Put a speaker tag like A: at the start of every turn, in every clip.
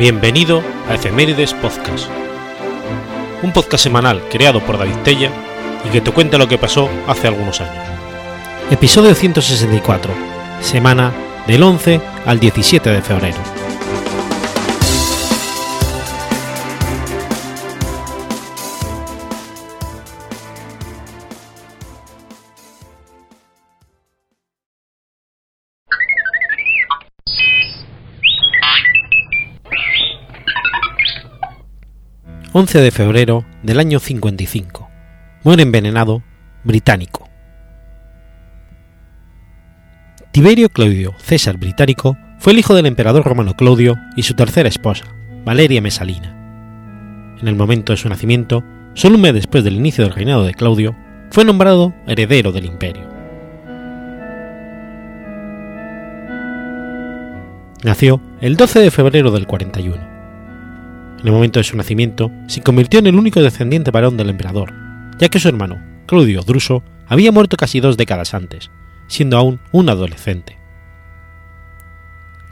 A: Bienvenido a Efemérides Podcast, un podcast semanal creado por David Tella y que te cuenta lo que pasó hace algunos años. Episodio 164, semana del 11 al 17 de febrero. 11 de febrero del año 55. Muere envenenado, británico. Tiberio Claudio César Británico fue el hijo del emperador romano Claudio y su tercera esposa, Valeria Mesalina. En el momento de su nacimiento, solo un mes después del inicio del reinado de Claudio, fue nombrado heredero del imperio. Nació el 12 de febrero del 41 en el momento de su nacimiento, se convirtió en el único descendiente varón del emperador, ya que su hermano, Claudio Druso, había muerto casi dos décadas antes, siendo aún un adolescente.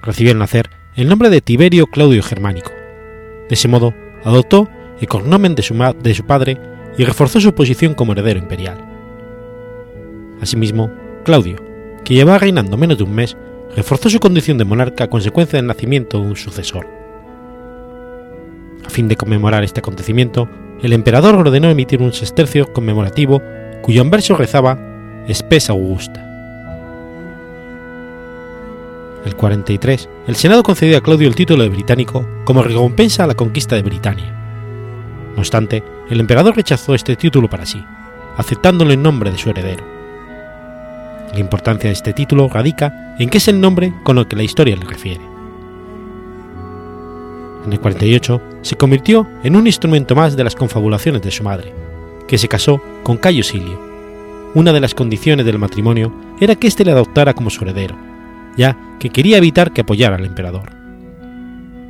A: Recibió al nacer el nombre de Tiberio Claudio Germánico. De ese modo, adoptó el cognomen de su, de su padre y reforzó su posición como heredero imperial. Asimismo, Claudio, que llevaba reinando menos de un mes, reforzó su condición de monarca a consecuencia del nacimiento de un sucesor. A fin de conmemorar este acontecimiento, el emperador ordenó emitir un sestercio conmemorativo cuyo anverso rezaba Spes Augusta. El 43, el Senado concedió a Claudio el título de británico como recompensa a la conquista de Britania. No obstante, el emperador rechazó este título para sí, aceptándolo en nombre de su heredero. La importancia de este título radica en que es el nombre con el que la historia le refiere en el 48, se convirtió en un instrumento más de las confabulaciones de su madre, que se casó con Cayo Silio. Una de las condiciones del matrimonio era que éste le adoptara como su heredero, ya que quería evitar que apoyara al emperador.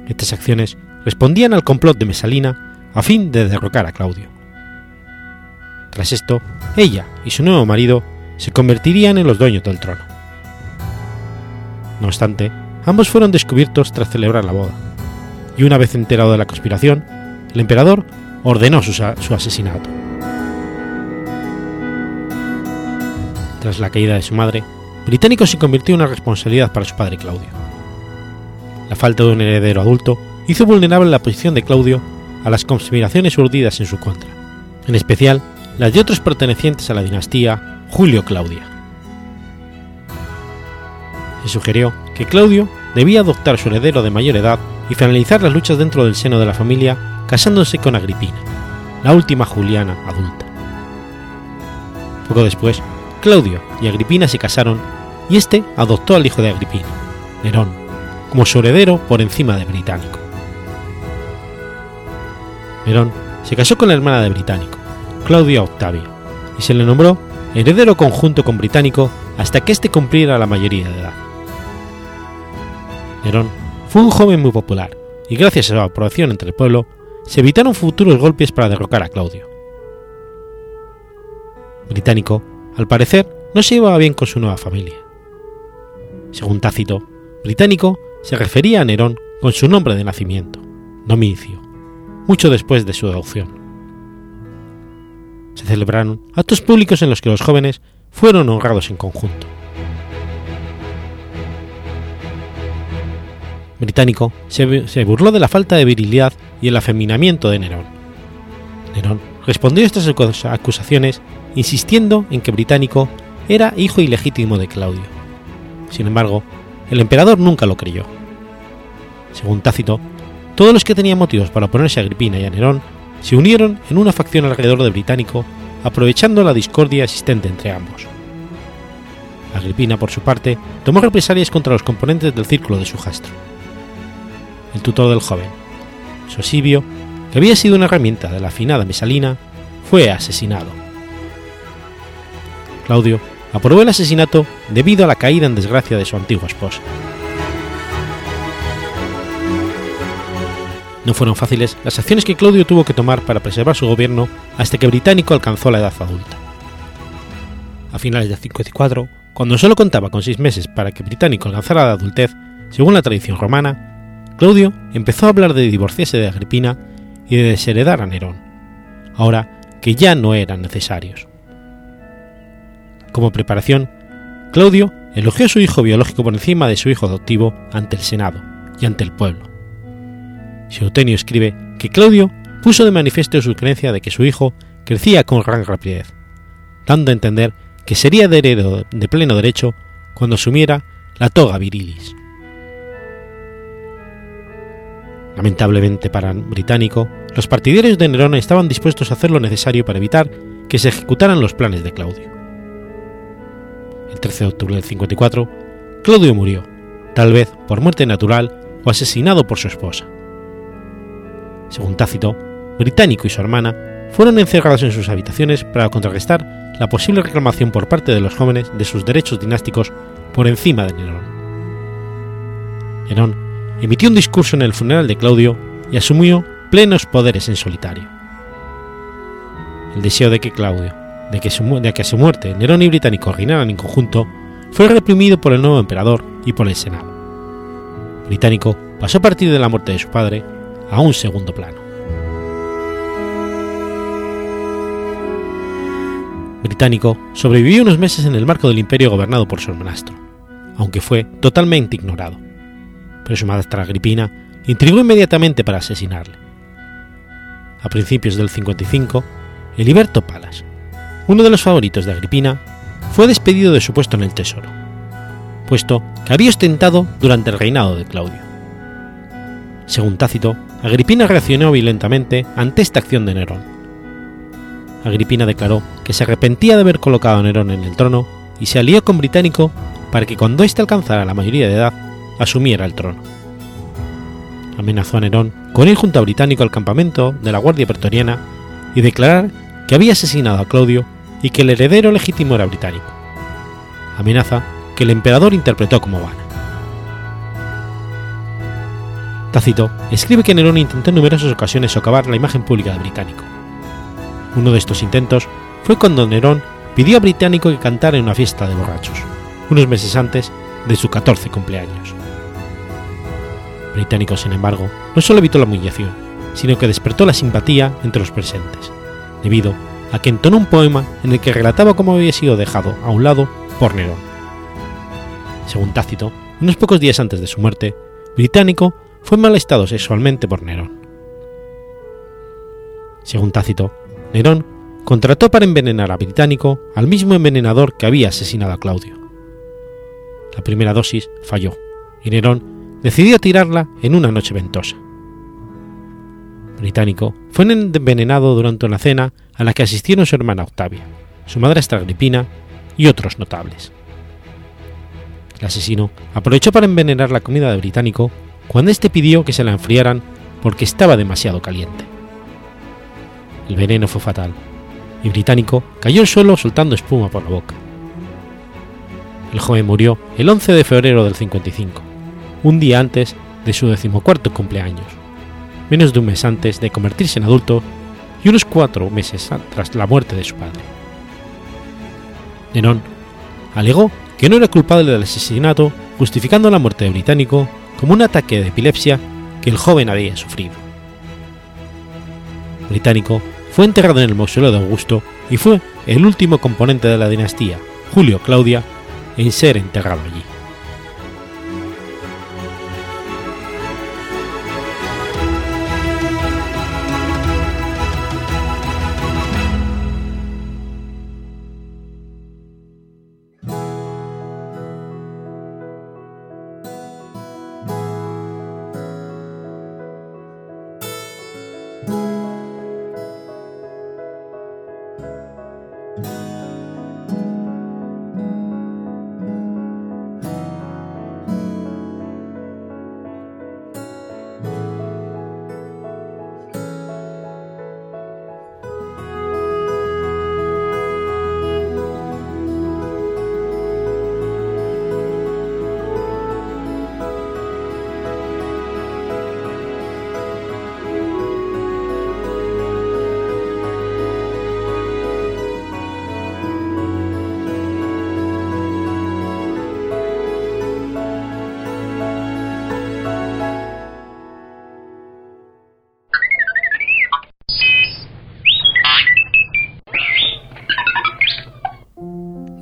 A: Estas acciones respondían al complot de Mesalina a fin de derrocar a Claudio. Tras esto, ella y su nuevo marido se convertirían en los dueños del trono. No obstante, ambos fueron descubiertos tras celebrar la boda, y una vez enterado de la conspiración, el emperador ordenó su, asesinato. Tras la caída de su madre, Británico se convirtió en una responsabilidad para su padre Claudio. La falta de un heredero adulto hizo vulnerable la posición de Claudio a las conspiraciones urdidas en su contra, en especial las de otros pertenecientes a la dinastía Julio Claudia. Se sugirió que Claudio debía adoptar su heredero de mayor edad y finalizar las luchas dentro del seno de la familia casándose con Agripina, la última Juliana adulta. Poco después, Claudio y Agripina se casaron y este adoptó al hijo de Agripina, Nerón, como su heredero por encima de Británico. Nerón se casó con la hermana de Británico, Claudia Octavia, y se le nombró heredero conjunto con Británico hasta que éste cumpliera la mayoría de edad. Nerón fue un joven muy popular, y gracias a su aprobación entre el pueblo, se evitaron futuros golpes para derrocar a Claudio. Británico, al parecer, no se llevaba bien con su nueva familia. Según Tácito, Británico se refería a Nerón con su nombre de nacimiento, Domicio, mucho después de su adopción. Se celebraron actos públicos en los que los jóvenes fueron honrados en conjunto. Británico se, burló de la falta de virilidad y el afeminamiento de Nerón. Nerón respondió a estas acusaciones insistiendo en que Británico era hijo ilegítimo de Claudio. Sin embargo, el emperador nunca lo creyó. Según Tácito, todos los que tenían motivos para oponerse a Agripina y a Nerón se unieron en una facción alrededor de Británico, aprovechando la discordia existente entre ambos. Agripina, por su parte, tomó represalias contra los componentes del círculo de su jastro el tutor del joven. Sosibio, que había sido una herramienta de la afinada Mesalina, fue asesinado. Claudio aprobó el asesinato debido a la caída en desgracia de su antigua esposa. No fueron fáciles las acciones que Claudio tuvo que tomar para preservar su gobierno hasta que Británico alcanzó la edad adulta. A finales de 54, cuando solo contaba con seis meses para que Británico alcanzara la adultez, según la tradición romana, Claudio empezó a hablar de divorciarse de Agripina y de desheredar a Nerón, ahora que ya no eran necesarios. Como preparación, Claudio elogió a su hijo biológico por encima de su hijo adoptivo ante el Senado y ante el pueblo. Seutenio escribe que Claudio puso de manifiesto su creencia de que su hijo crecía con gran rapidez, dando a entender que sería de heredero de pleno derecho cuando asumiera la toga virilis. Lamentablemente para británico, los partidarios de Nerón estaban dispuestos a hacer lo necesario para evitar que se ejecutaran los planes de Claudio. El 13 de octubre del 54, Claudio murió, tal vez por muerte natural o asesinado por su esposa. Según Tácito, Británico y su hermana fueron encerrados en sus habitaciones para contrarrestar la posible reclamación por parte de los jóvenes de sus derechos dinásticos por encima de Nerón. Nerón emitió un discurso en el funeral de Claudio y asumió plenos poderes en solitario. El deseo de que Claudio, de que, su, de que a su muerte Nerón y Británico reinaran en conjunto, fue reprimido por el nuevo emperador y por el Senado. Británico pasó a partir de la muerte de su padre a un segundo plano. Británico sobrevivió unos meses en el marco del imperio gobernado por su hermanastro, aunque fue totalmente ignorado pero su maestra Agripina intrigó inmediatamente para asesinarle. A principios del 55, Heliberto Palas, uno de los favoritos de Agripina, fue despedido de su puesto en el tesoro, puesto que había ostentado durante el reinado de Claudio. Según Tácito, Agripina reaccionó violentamente ante esta acción de Nerón. Agripina declaró que se arrepentía de haber colocado a Nerón en el trono y se alió con Británico para que cuando éste alcanzara la mayoría de edad asumiera el trono. Amenazó a Nerón con ir junto a Británico al campamento de la Guardia Pretoriana y declarar que había asesinado a Claudio y que el heredero legítimo era británico. Amenaza que el emperador interpretó como vana. Tácito escribe que Nerón intentó en numerosas ocasiones socavar la imagen pública de Británico. Uno de estos intentos fue cuando Nerón pidió a Británico que cantara en una fiesta de borrachos, unos meses antes de su 14 cumpleaños británico, sin embargo, no solo evitó la humillación, sino que despertó la simpatía entre los presentes, debido a que entonó un poema en el que relataba cómo había sido dejado a un lado por Nerón. Según Tácito, unos pocos días antes de su muerte, Británico fue malestado sexualmente por Nerón. Según Tácito, Nerón contrató para envenenar a Británico al mismo envenenador que había asesinado a Claudio. La primera dosis falló, y Nerón decidió tirarla en una noche ventosa. Británico fue envenenado durante una cena a la que asistieron su hermana Octavia, su madre Agripina y otros notables. El asesino aprovechó para envenenar la comida de Británico cuando éste pidió que se la enfriaran porque estaba demasiado caliente. El veneno fue fatal y Británico cayó al suelo soltando espuma por la boca. El joven murió el 11 de febrero del 55 un día antes de su decimocuarto cumpleaños, menos de un mes antes de convertirse en adulto y unos cuatro meses tras la muerte de su padre. Nerón alegó que no era culpable del asesinato, justificando la muerte de Británico como un ataque de epilepsia que el joven había sufrido. Británico fue enterrado en el mausoleo de Augusto y fue el último componente de la dinastía, Julio Claudia, en ser enterrado allí.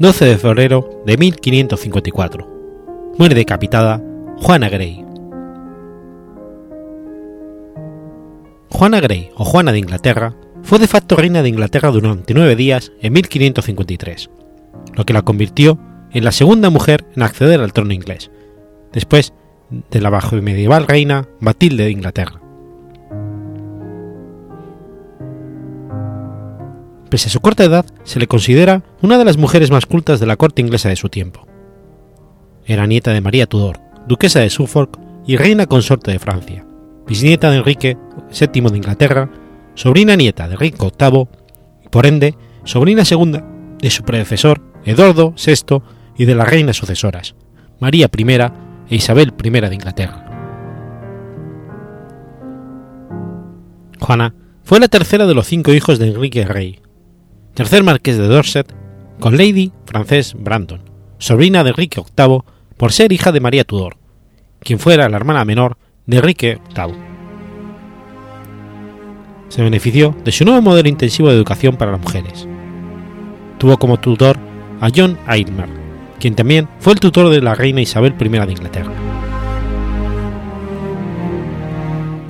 A: 12 de febrero de 1554. Muere decapitada Juana Grey. Juana Grey o Juana de Inglaterra fue de facto reina de Inglaterra durante nueve días en 1553, lo que la convirtió en la segunda mujer en acceder al trono inglés, después de la bajo medieval reina Matilde de Inglaterra. Pese a su corta edad, se le considera una de las mujeres más cultas de la corte inglesa de su tiempo. Era nieta de María Tudor, duquesa de Suffolk y reina consorte de Francia, bisnieta de Enrique VII de Inglaterra, sobrina nieta de Enrique VIII y por ende sobrina segunda de su predecesor Eduardo VI y de las reinas sucesoras, María I e Isabel I de Inglaterra. Juana fue la tercera de los cinco hijos de Enrique Rey, tercer marqués de Dorset, con Lady Frances Brandon, sobrina de Enrique VIII por ser hija de María Tudor, quien fuera la hermana menor de Enrique VIII. Se benefició de su nuevo modelo intensivo de educación para las mujeres. Tuvo como tutor a John Aylmer, quien también fue el tutor de la reina Isabel I de Inglaterra.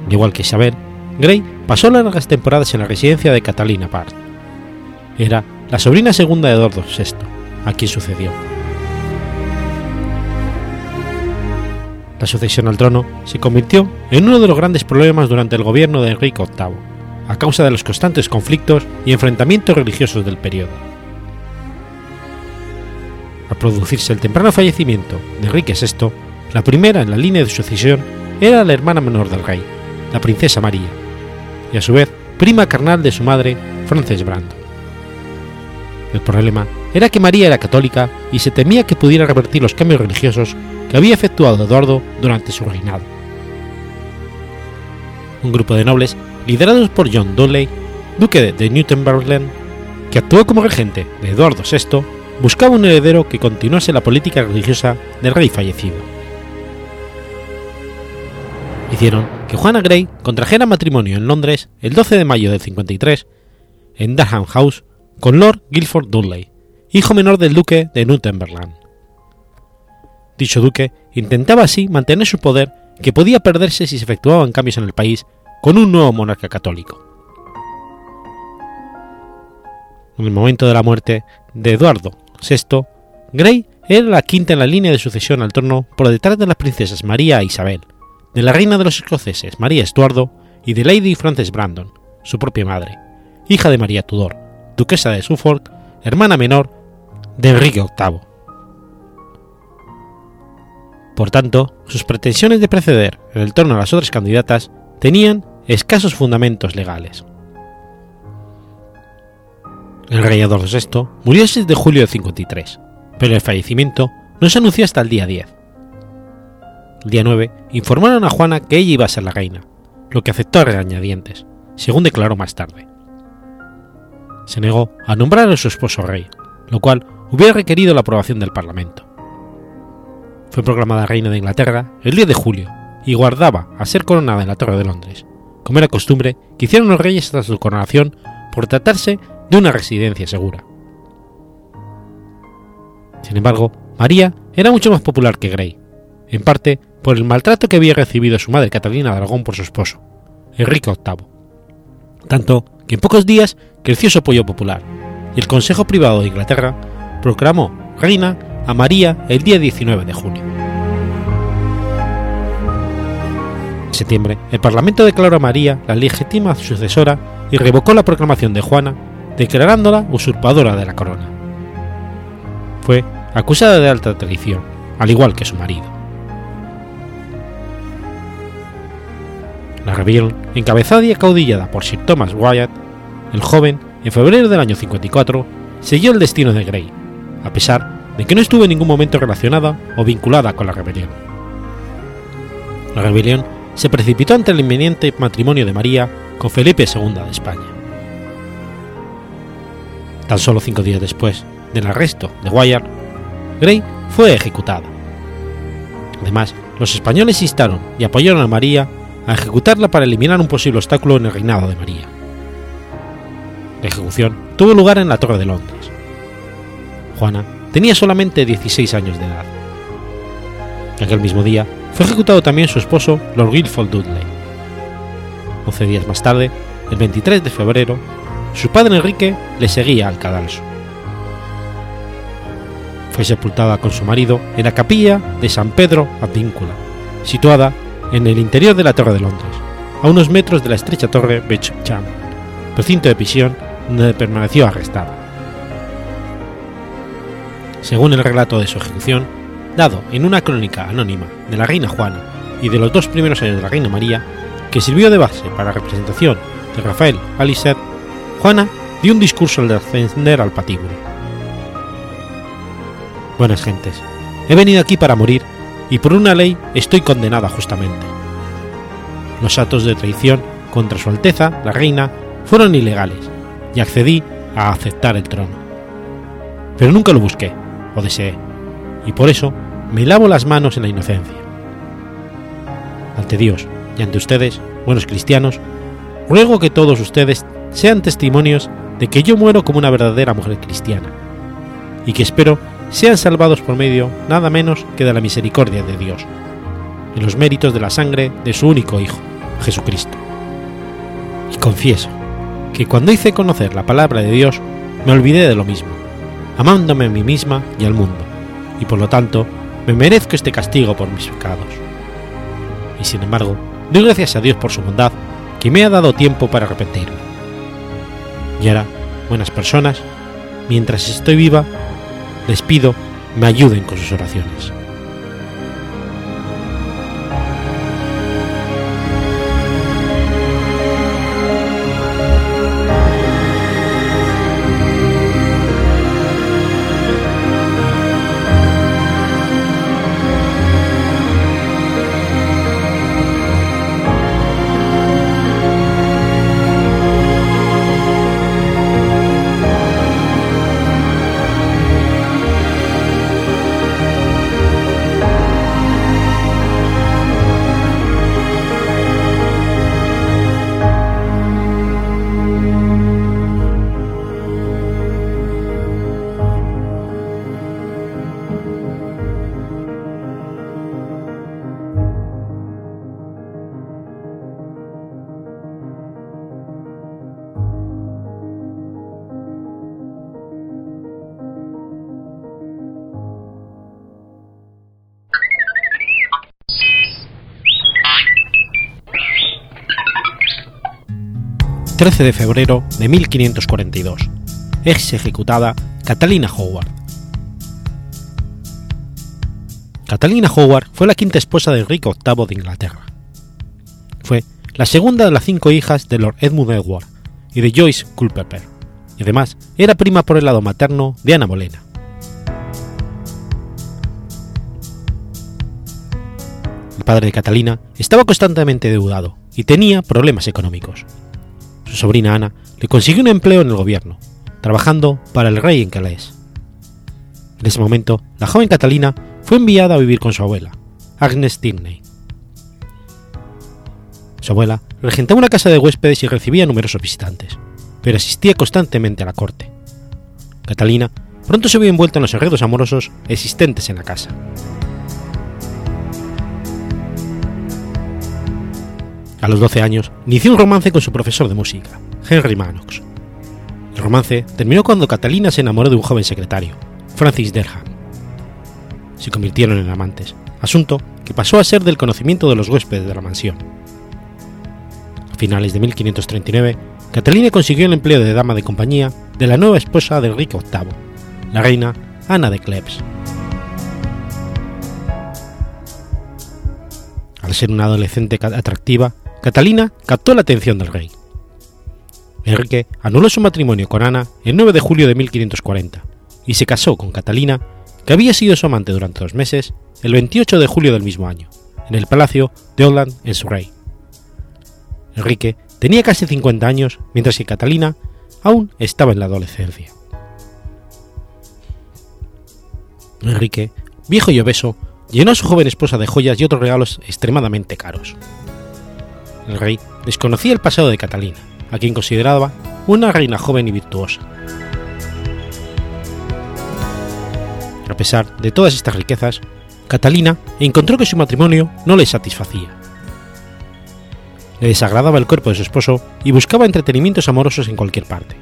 A: Al igual que Isabel, Grey pasó largas temporadas en la residencia de Catalina Park. Era la sobrina segunda de Eduardo VI, a quien sucedió. La sucesión al trono se convirtió en uno de los grandes problemas durante el gobierno de Enrique VIII, a causa de los constantes conflictos y enfrentamientos religiosos del periodo. Al producirse el temprano fallecimiento de Enrique VI, la primera en la línea de sucesión era la hermana menor del rey, la princesa María, y a su vez prima carnal de su madre, Frances Brandon. El problema era que María era católica y se temía que pudiera revertir los cambios religiosos que había efectuado Eduardo durante su reinado. Un grupo de nobles, liderados por John Dudley, duque de Newtonberland, que actuó como regente de Eduardo VI, buscaba un heredero que continuase la política religiosa del rey fallecido. Hicieron que Juana Grey contrajera matrimonio en Londres el 12 de mayo del 53 en Durham House con Lord Guilford Dudley, hijo menor del duque de Newtonberland. Dicho duque intentaba así mantener su poder que podía perderse si se efectuaban cambios en el país con un nuevo monarca católico. En el momento de la muerte de Eduardo VI, Grey era la quinta en la línea de sucesión al trono por detrás de las princesas María e Isabel, de la reina de los escoceses María Estuardo y de Lady Frances Brandon, su propia madre, hija de María Tudor, duquesa de Suffolk, hermana menor de Enrique VIII. Por tanto, sus pretensiones de preceder en el trono a las otras candidatas tenían escasos fundamentos legales. El rey Eduardo VI murió el 6 de julio de 53, pero el fallecimiento no se anunció hasta el día 10. El día 9 informaron a Juana que ella iba a ser la reina, lo que aceptó a regañadientes, según declaró más tarde se negó a nombrar a su esposo rey, lo cual hubiera requerido la aprobación del Parlamento. Fue proclamada reina de Inglaterra el 10 de julio y guardaba a ser coronada en la Torre de Londres, como era costumbre que hicieron los reyes hasta su coronación por tratarse de una residencia segura. Sin embargo, María era mucho más popular que Grey, en parte por el maltrato que había recibido su madre Catalina de Aragón por su esposo, Enrique VIII, tanto que en pocos días creció su apoyo popular, y el Consejo Privado de Inglaterra proclamó reina a María el día 19 de junio. En septiembre, el Parlamento declaró a María la legítima sucesora y revocó la proclamación de Juana, declarándola usurpadora de la corona. Fue acusada de alta traición, al igual que su marido. La rebelión, encabezada y acaudillada por Sir Thomas Wyatt, el joven, en febrero del año 54, siguió el destino de Grey, a pesar de que no estuvo en ningún momento relacionada o vinculada con la rebelión. La rebelión se precipitó ante el inminente matrimonio de María con Felipe II de España. Tan solo cinco días después del arresto de Wyatt, Grey fue ejecutada. Además, los españoles instaron y apoyaron a María a ejecutarla para eliminar un posible obstáculo en el reinado de María. La ejecución tuvo lugar en la Torre de Londres. Juana tenía solamente 16 años de edad. Aquel mismo día fue ejecutado también su esposo, Lord Guilford Dudley. Once días más tarde, el 23 de febrero, su padre Enrique le seguía al cadalso. Fue sepultada con su marido en la capilla de San Pedro Advíncula, situada en el interior de la Torre de Londres, a unos metros de la estrecha torre Becham, recinto de prisión donde permaneció arrestada. Según el relato de su ejecución, dado en una crónica anónima de la reina Juana y de los dos primeros años de la reina María, que sirvió de base para la representación de Rafael Aliset, Juana dio un discurso al ascender al patíbulo. Buenas gentes, he venido aquí para morir y por una ley estoy condenada justamente. Los actos de traición contra Su Alteza, la Reina, fueron ilegales y accedí a aceptar el trono. Pero nunca lo busqué o deseé, y por eso me lavo las manos en la inocencia. Ante Dios y ante ustedes, buenos cristianos, ruego que todos ustedes sean testimonios de que yo muero como una verdadera mujer cristiana, y que espero sean salvados por medio nada menos que de la misericordia de Dios, en los méritos de la sangre de su único Hijo, Jesucristo. Y confieso que cuando hice conocer la palabra de Dios, me olvidé de lo mismo, amándome a mí misma y al mundo, y por lo tanto me merezco este castigo por mis pecados. Y sin embargo, doy gracias a Dios por su bondad, que me ha dado tiempo para arrepentirme. Y ahora, buenas personas, mientras estoy viva, les pido me ayuden con sus oraciones. 13 de febrero de 1542. Es ejecutada Catalina Howard. Catalina Howard fue la quinta esposa de Enrique VIII de Inglaterra. Fue la segunda de las cinco hijas de Lord Edmund Edward y de Joyce Culpeper, y además era prima por el lado materno de Ana Bolena. El padre de Catalina estaba constantemente deudado y tenía problemas económicos su sobrina Ana, le consiguió un empleo en el gobierno, trabajando para el rey en Calais. En ese momento, la joven Catalina fue enviada a vivir con su abuela, Agnes Tierney. Su abuela regentaba una casa de huéspedes y recibía numerosos visitantes, pero asistía constantemente a la corte. Catalina pronto se vio envuelta en los enredos amorosos existentes en la casa. A los 12 años, inició un romance con su profesor de música, Henry Manox. El romance terminó cuando Catalina se enamoró de un joven secretario, Francis Derham. Se convirtieron en amantes, asunto que pasó a ser del conocimiento de los huéspedes de la mansión. A finales de 1539, Catalina consiguió el empleo de dama de compañía de la nueva esposa de Enrique VIII, la reina Ana de Cleves. Al ser una adolescente atractiva, Catalina captó la atención del rey. Enrique anuló su matrimonio con Ana el 9 de julio de 1540 y se casó con Catalina, que había sido su amante durante dos meses, el 28 de julio del mismo año, en el palacio de Holland en Surrey. Enrique tenía casi 50 años, mientras que Catalina aún estaba en la adolescencia. Enrique, viejo y obeso, llenó a su joven esposa de joyas y otros regalos extremadamente caros el rey desconocía el pasado de Catalina, a quien consideraba una reina joven y virtuosa. A pesar de todas estas riquezas, Catalina encontró que su matrimonio no le satisfacía. Le desagradaba el cuerpo de su esposo y buscaba entretenimientos amorosos en cualquier parte.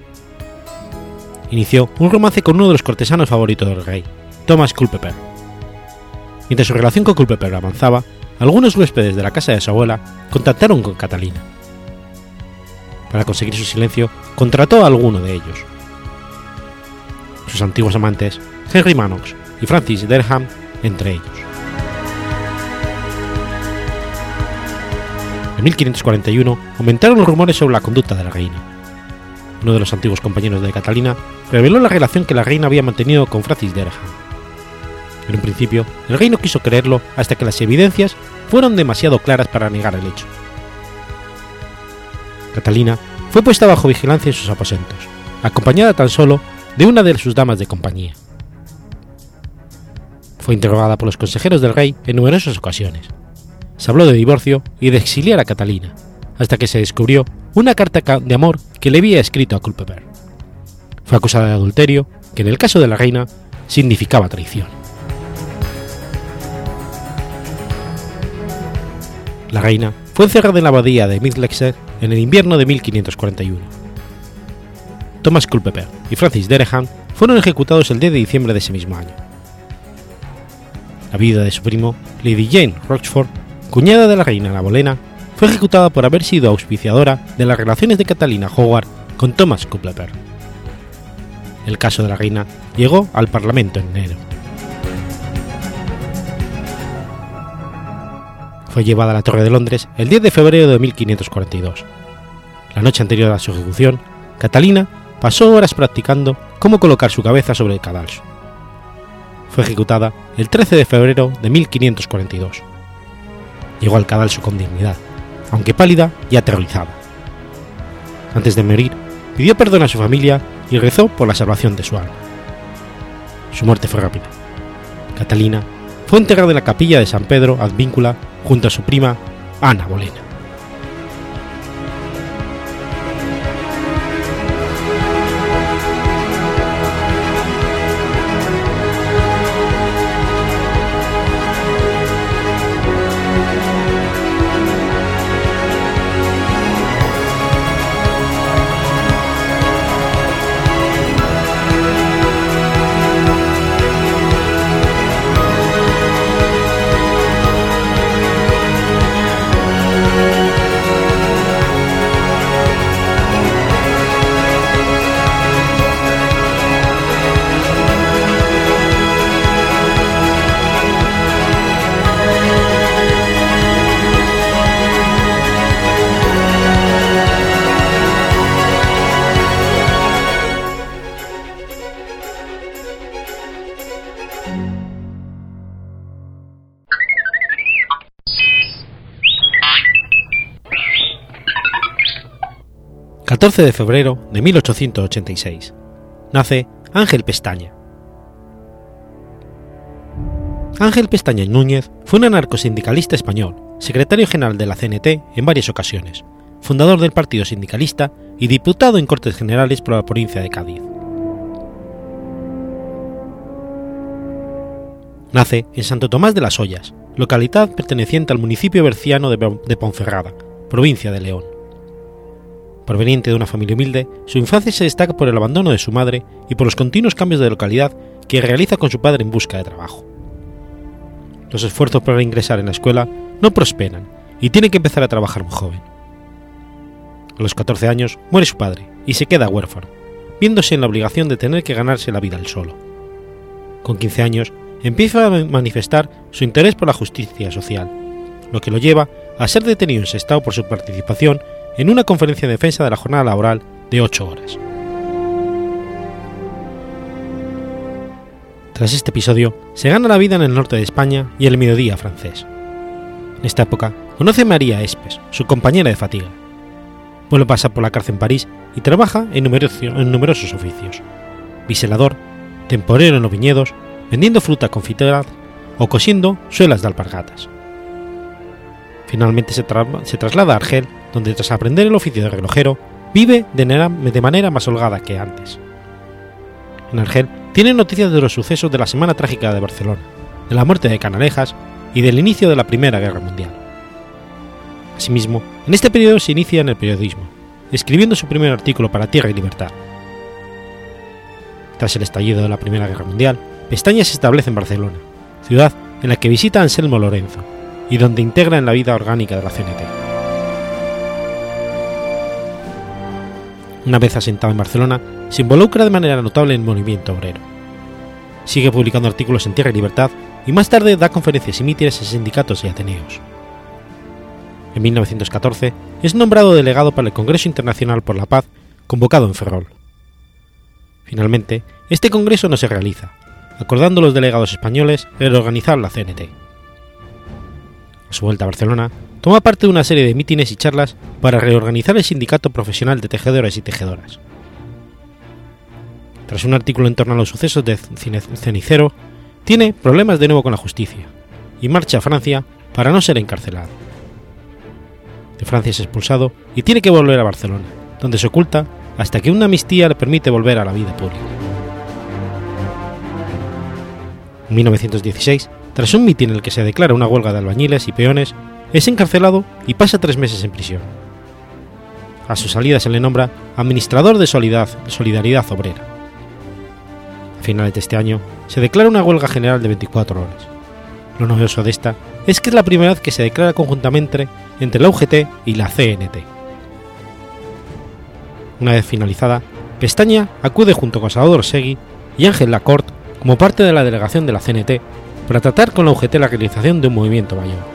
A: Inició un romance con uno de los cortesanos favoritos del rey, Thomas Culpeper. Mientras su relación con Culpeper avanzaba, algunos huéspedes de la casa de su abuela contactaron con Catalina. Para conseguir su silencio, contrató a alguno de ellos. Sus antiguos amantes, Henry Manox y Francis Derham, entre ellos. En 1541 aumentaron los rumores sobre la conducta de la reina. Uno de los antiguos compañeros de Catalina reveló la relación que la reina había mantenido con Francis Derham. En un principio, el rey no quiso creerlo hasta que las evidencias fueron demasiado claras para negar el hecho. Catalina fue puesta bajo vigilancia en sus aposentos, acompañada tan solo de una de sus damas de compañía. Fue interrogada por los consejeros del rey en numerosas ocasiones. Se habló de divorcio y de exiliar a Catalina, hasta que se descubrió una carta de amor que le había escrito a Culpeper. Fue acusada de adulterio, que en el caso de la reina significaba traición. La reina fue encerrada en la abadía de Midlexer en el invierno de 1541. Thomas Culpeper y Francis Dereham fueron ejecutados el 10 de diciembre de ese mismo año. La vida de su primo, Lady Jane Rochford, cuñada de la reina La Bolena, fue ejecutada por haber sido auspiciadora de las relaciones de Catalina Howard con Thomas Culpeper. El caso de la reina llegó al Parlamento en enero. Fue llevada a la Torre de Londres el 10 de febrero de 1542. La noche anterior a su ejecución, Catalina pasó horas practicando cómo colocar su cabeza sobre el cadalso. Fue ejecutada el 13 de febrero de 1542. Llegó al cadalso con dignidad, aunque pálida y aterrorizada. Antes de morir, pidió perdón a su familia y rezó por la salvación de su alma. Su muerte fue rápida. Catalina fue enterrada en la capilla de San Pedro Advíncula junto a su prima Ana Bolena. 14 de febrero de 1886. Nace Ángel Pestaña. Ángel Pestaña Núñez fue un anarcosindicalista español, secretario general de la CNT en varias ocasiones, fundador del Partido Sindicalista y diputado en Cortes Generales por la provincia de Cádiz. Nace en Santo Tomás de las Ollas, localidad perteneciente al municipio berciano de Ponferrada, provincia de León. Proveniente de una familia humilde, su infancia se destaca por el abandono de su madre y por los continuos cambios de localidad que realiza con su padre en busca de trabajo. Los esfuerzos para ingresar en la escuela no prosperan y tiene que empezar a trabajar muy joven. A los 14 años muere su padre y se queda huérfano, viéndose en la obligación de tener que ganarse la vida él solo. Con 15 años empieza a manifestar su interés por la justicia social, lo que lo lleva a ser detenido en Sestao por su participación en una conferencia de defensa de la jornada laboral de 8 horas. Tras este episodio, se gana la vida en el norte de España y el mediodía francés. En esta época, conoce a María Espes, su compañera de fatiga. Vuelve a pasar por la cárcel en París y trabaja en, en numerosos oficios. Biselador, temporero en los viñedos, vendiendo fruta confiteras o cosiendo suelas de alpargatas. Finalmente se traslada a Argel donde tras aprender el oficio de relojero vive de manera, más holgada que antes. en Argel, tiene noticias de los sucesos de la Semana Trágica de Barcelona, de la muerte de Canalejas y del inicio de la Primera Guerra Mundial. Asimismo, en este periodo se inicia en el periodismo, escribiendo su primer artículo para Tierra y Libertad. Tras el estallido de la Primera Guerra Mundial, Pestaña se establece en Barcelona, ciudad en la que visita Anselmo Lorenzo y donde integra en la vida orgánica de la CNT. Una vez asentado en Barcelona, se involucra de manera notable en el movimiento obrero. Sigue publicando artículos en Tierra y Libertad y más tarde da conferencias y mítines en sindicatos y ateneos. En 1914 es nombrado delegado para el Congreso Internacional por la Paz convocado en Ferrol. Finalmente, este congreso no se realiza, acordando los delegados españoles reorganizar la CNT. A su vuelta a Barcelona, toma parte de una serie de mítines y charlas para reorganizar el sindicato profesional de tejedores y tejedoras. Tras un artículo en torno a los sucesos de Cenicero, tiene problemas de nuevo con la justicia y marcha a Francia para no ser encarcelado. De Francia es expulsado y tiene que volver a Barcelona, donde se oculta hasta que una amnistía le permite volver a la vida pública. En 1916, tras un mitin en el que se declara una huelga de albañiles y peones, es encarcelado y pasa tres meses en prisión. A su salida se le nombra Administrador de Solidaridad Obrera. A finales de este año se declara una huelga general de 24 horas. Lo novedoso de esta es que es la primera vez que se declara conjuntamente entre la UGT y la CNT. Una vez finalizada, Pestaña acude junto con Salvador Segui y Ángel Lacorte como parte de la delegación de la CNT para tratar con la UGT la realización de un movimiento mayor.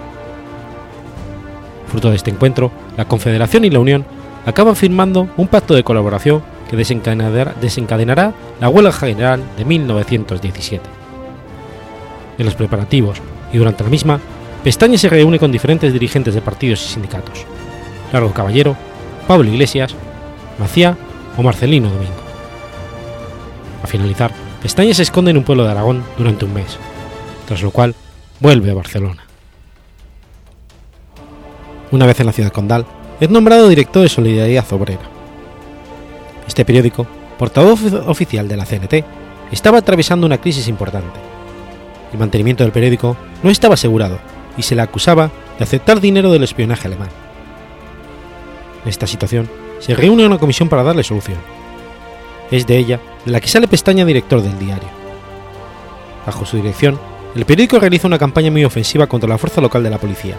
A: Fruto de este encuentro, la Confederación y la Unión acaban firmando un pacto de colaboración que desencadenará, la huelga general de 1917. En los preparativos y durante la misma, Pestaña se reúne con diferentes dirigentes de partidos y sindicatos, Largo Caballero, Pablo Iglesias, Macía o Marcelino Domingo. A finalizar, Pestaña se esconde en un pueblo de Aragón durante un mes, tras lo cual vuelve a Barcelona. Una vez en la ciudad condal, es nombrado director de Solidaridad Obrera. Este periódico, portavoz oficial de la CNT, estaba atravesando una crisis importante. El mantenimiento del periódico no estaba asegurado y se le acusaba de aceptar dinero del espionaje alemán. En esta situación, se reúne una comisión para darle solución. Es de ella la que sale pestaña director del diario. Bajo su dirección, el periódico realiza una campaña muy ofensiva contra la fuerza local de la policía,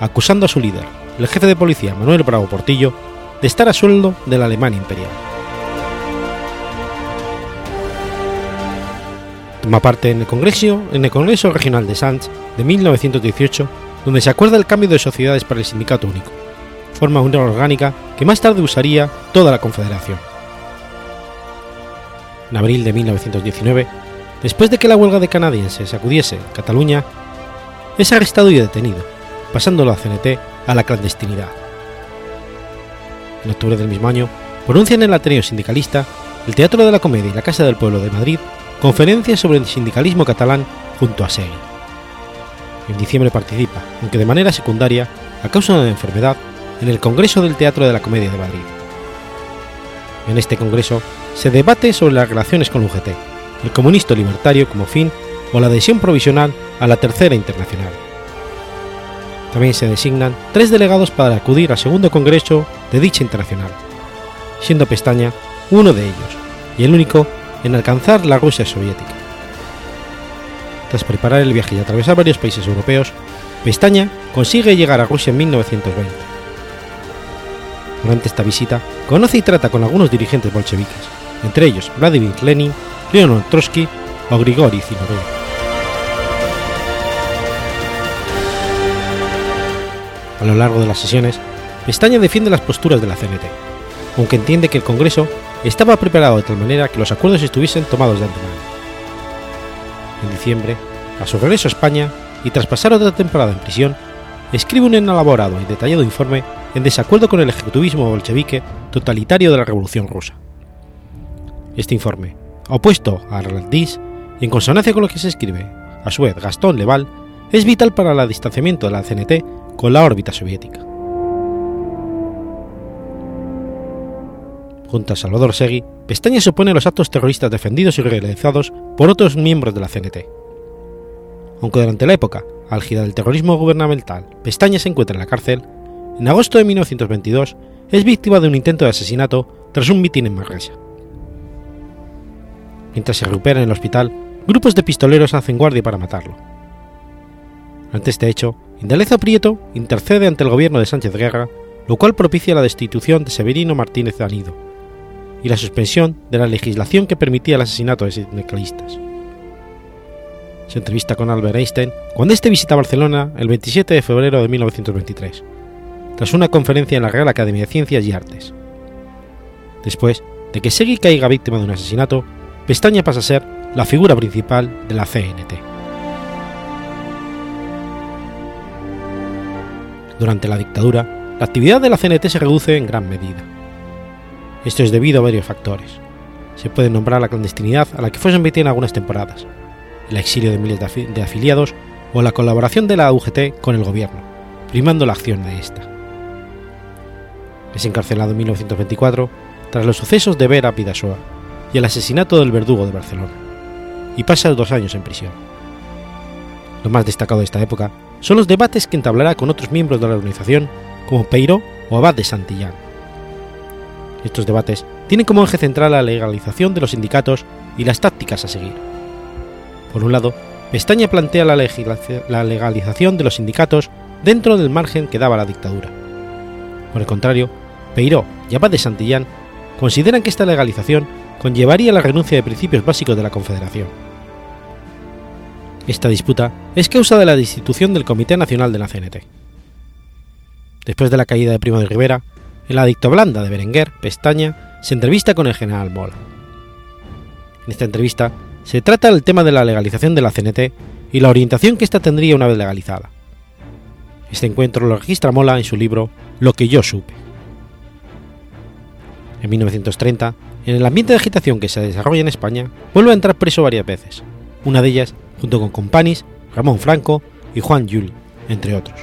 A: acusando a su líder, el jefe de policía Manuel Bravo Portillo, de estar a sueldo de la Alemania imperial. Toma parte en el Congreso, en el Congreso Regional de Sanz de 1918, donde se acuerda el cambio de sociedades para el sindicato único, forma una orgánica que más tarde usaría toda la Confederación. En abril de 1919, después de que la huelga de canadienses sacudiese Cataluña, es arrestado y detenido, pasando la CNT a la clandestinidad. En octubre del mismo año, pronuncian en el Ateneo Sindicalista, el Teatro de la Comedia y la Casa del Pueblo de Madrid conferencias sobre el sindicalismo catalán junto a Segui. En diciembre participa, aunque de manera secundaria, a causa de una enfermedad, en el Congreso del Teatro de la Comedia de Madrid. En este congreso se debate sobre las relaciones con UGT, el comunista libertario como fin o la adhesión provisional a la Tercera Internacional. También se designan tres delegados para acudir al segundo congreso de dicha internacional, siendo Pestaña uno de ellos y el único en alcanzar la Rusia soviética. Tras preparar el viaje y atravesar varios países europeos, Pestaña consigue llegar a Rusia en 1920. Durante esta visita, conoce y trata con algunos dirigentes bolcheviques, entre ellos Vladimir Lenin, Leonid Trotsky o Grigori Zinoviev. Lo largo de las sesiones, Pestaña defiende las posturas de la CNT, aunque entiende que el Congreso estaba preparado de tal manera que los acuerdos estuviesen tomados de antemano. En diciembre, a su regreso a España y tras pasar otra temporada en prisión, escribe un elaborado y detallado informe en desacuerdo con el ejecutivismo bolchevique totalitario de la Revolución Rusa. Este informe, opuesto a Raldis y en consonancia con lo que se escribe, a su vez Gastón Leval, es vital para el distanciamiento de la CNT con la órbita soviética. Junto a Salvador Segui, Pestaña se opone a los actos terroristas defendidos y realizados por otros miembros de la CNT. Aunque durante la época álgida del terrorismo gubernamental Pestaña se encuentra en la cárcel, en agosto de 1922 es víctima de un intento de asesinato tras un mitin en Marresa. Mientras se recupera en el hospital, grupos de pistoleros hacen guardia para matarlo. Ante este hecho, Indalecio Prieto intercede ante el gobierno de Sánchez Guerra, lo cual propicia la destitución de Severino Martínez Danido y la suspensión de la legislación que permitía el asesinato de sindicalistas. Se entrevista con Albert Einstein cuando éste visita Barcelona el 27 de febrero de 1923, tras una conferencia en la Real Academia de Ciencias y Artes. Después de que Segui caiga víctima de un asesinato, Pestaña pasa a ser la figura principal de la CNT. Durante la dictadura, la actividad de la CNT se reduce en gran medida. Esto es debido a varios factores. Se puede nombrar la clandestinidad a la que fue sometida en algunas temporadas, el exilio de miles de afiliados o la colaboración de la UGT con el gobierno, primando la acción de esta. Es encarcelado en 1924 tras los sucesos de Vera Pidasoa y el asesinato del verdugo de Barcelona, y pasa dos años en prisión. Lo más destacado de esta época son los debates que entablará con otros miembros de la organización como Peiró o Abad de Santillán. Estos debates tienen como eje central la legalización de los sindicatos y las tácticas a seguir. Por un lado, Pestaña plantea la, la legalización de los sindicatos dentro del margen que daba la dictadura. Por el contrario, Peiró y Abad de Santillán consideran que esta legalización conllevaría la renuncia de principios básicos de la Confederación. Esta disputa es causa de la destitución del Comité Nacional de la CNT. Después de la caída de Primo de Rivera, en la dictoblanda de Berenguer, Pestaña, se entrevista con el general Mola. En esta entrevista se trata el tema de la legalización de la CNT y la orientación que ésta tendría una vez legalizada. Este encuentro lo registra Mola en su libro Lo que yo supe. En 1930, en el ambiente de agitación que se desarrolla en España, vuelve a entrar preso varias veces, una de ellas junto con Companis, Ramón Franco y Juan Llull, entre otros.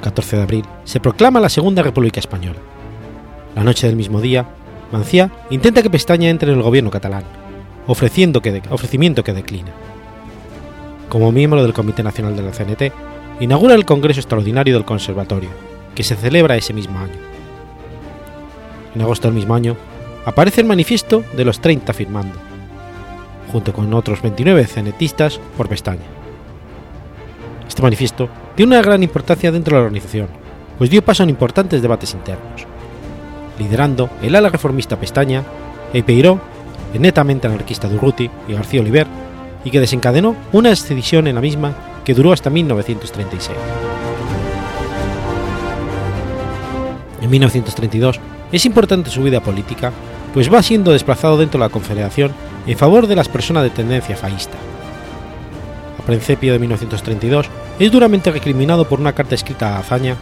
A: 14 de abril se proclama la Segunda República Española. La noche del mismo día, Mancía intenta que Pestaña entre en el gobierno catalán, ofreciendo que ofrecimiento que declina. Como miembro del Comité Nacional de la CNT, inaugura el Congreso Extraordinario del Conservatorio, que se celebra ese mismo año. En agosto del mismo año, aparece el manifiesto de los 30 firmando, junto con otros 29 cenetistas por pestaña. Este manifiesto tiene una gran importancia dentro de la organización, pues dio paso a importantes debates internos, liderando el ala reformista Pestaña, e Peiró, el netamente anarquista Durruti y García Oliver, y que desencadenó una excedición en la misma que duró hasta 1936. En 1932 es importante su vida política, pues va siendo desplazado dentro de la Confederación en favor de las personas de tendencia faísta. A principio de 1932 es duramente recriminado por una carta escrita a Azaña.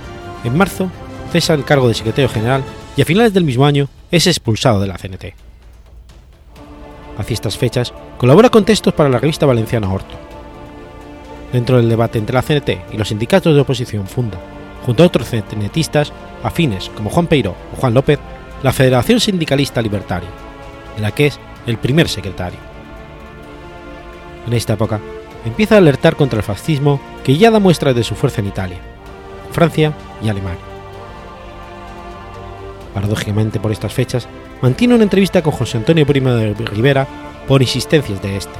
A: En marzo cesa el cargo de secretario general y a finales del mismo año es expulsado de la CNT. Hacia estas fechas colabora con textos para la revista valenciana Horto. Dentro del debate entre la CNT y los sindicatos de oposición funda, junto a otros CNTistas afines como Juan Peiro o Juan López, la Federación Sindicalista Libertaria, de la que es el primer secretario. En esta época empieza a alertar contra el fascismo que ya da muestras de su fuerza en Italia, Francia y Alemania. Paradójicamente por estas fechas, mantiene una entrevista con José Antonio Primo de Rivera por insistencias de este.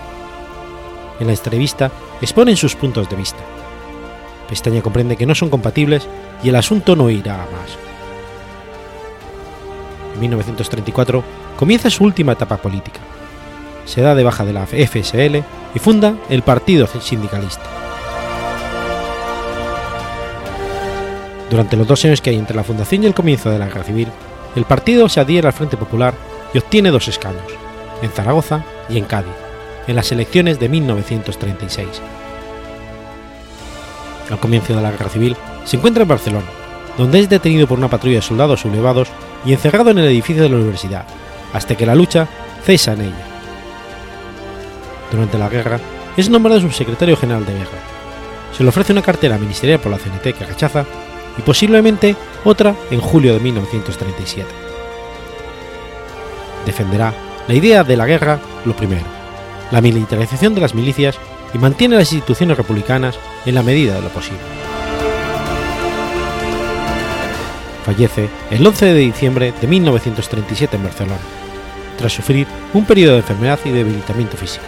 A: En la entrevista exponen sus puntos de vista. Pestaña comprende que no son compatibles y el asunto no irá a más. En 1934 comienza su última etapa política. Se da de baja de la FSL y funda el Partido Sindicalista. Durante los dos años que hay entre la fundación y el comienzo de la guerra civil, el partido se adhiere al Frente Popular y obtiene dos escaños, en Zaragoza y en Cádiz, en las elecciones de 1936. Al comienzo de la guerra civil, se encuentra en Barcelona, donde es detenido por una patrulla de soldados sublevados y encerrado en el edificio de la universidad, hasta que la lucha cesa en ella. Durante la guerra, es nombrado subsecretario general de guerra. Se le ofrece una cartera ministerial por la CNT que rechaza y posiblemente otra en julio de 1937. Defenderá la idea de la guerra, lo primero, la militarización de las milicias y mantiene las instituciones republicanas en la medida de lo posible. Fallece el 11 de diciembre de 1937 en Barcelona, tras sufrir un periodo de enfermedad y debilitamiento físico.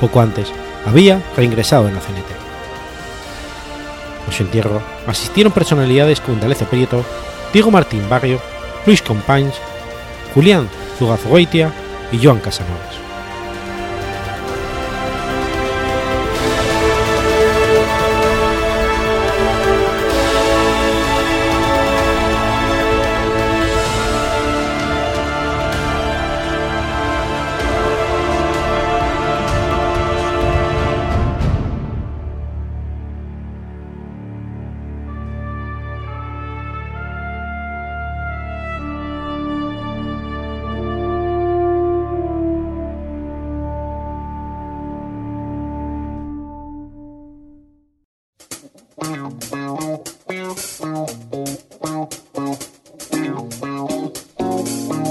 A: Poco antes había reingresado en la CNT. A su entierro asistieron personalidades como D'Alessio Prieto, Diego Martín Barrio, Luis Companys, Julián Zugazogoitia y Joan Casanovas.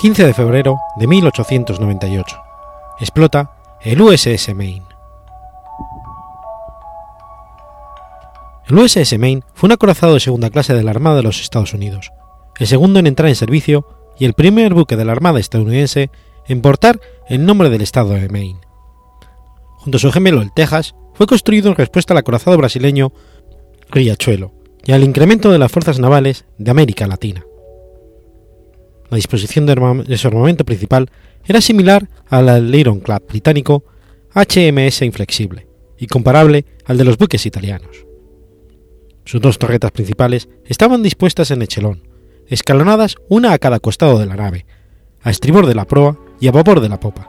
A: ...15 de febrero de 1898... ...explota el USS Maine. El USS Maine fue un acorazado de segunda clase de la Armada de los Estados Unidos, el segundo en entrar en servicio y el primer buque de la Armada estadounidense en portar el nombre del estado de Maine. Junto a su gemelo el Texas, fue construido en respuesta al acorazado brasileño Riachuelo y al incremento de las fuerzas navales de América Latina. La disposición de su armamento principal era similar al del Ironclad británico HMS Inflexible y comparable al de los buques italianos. Sus dos torretas principales estaban dispuestas en echelón, escalonadas una a cada costado de la nave, a estribor de la proa y a vapor de la popa,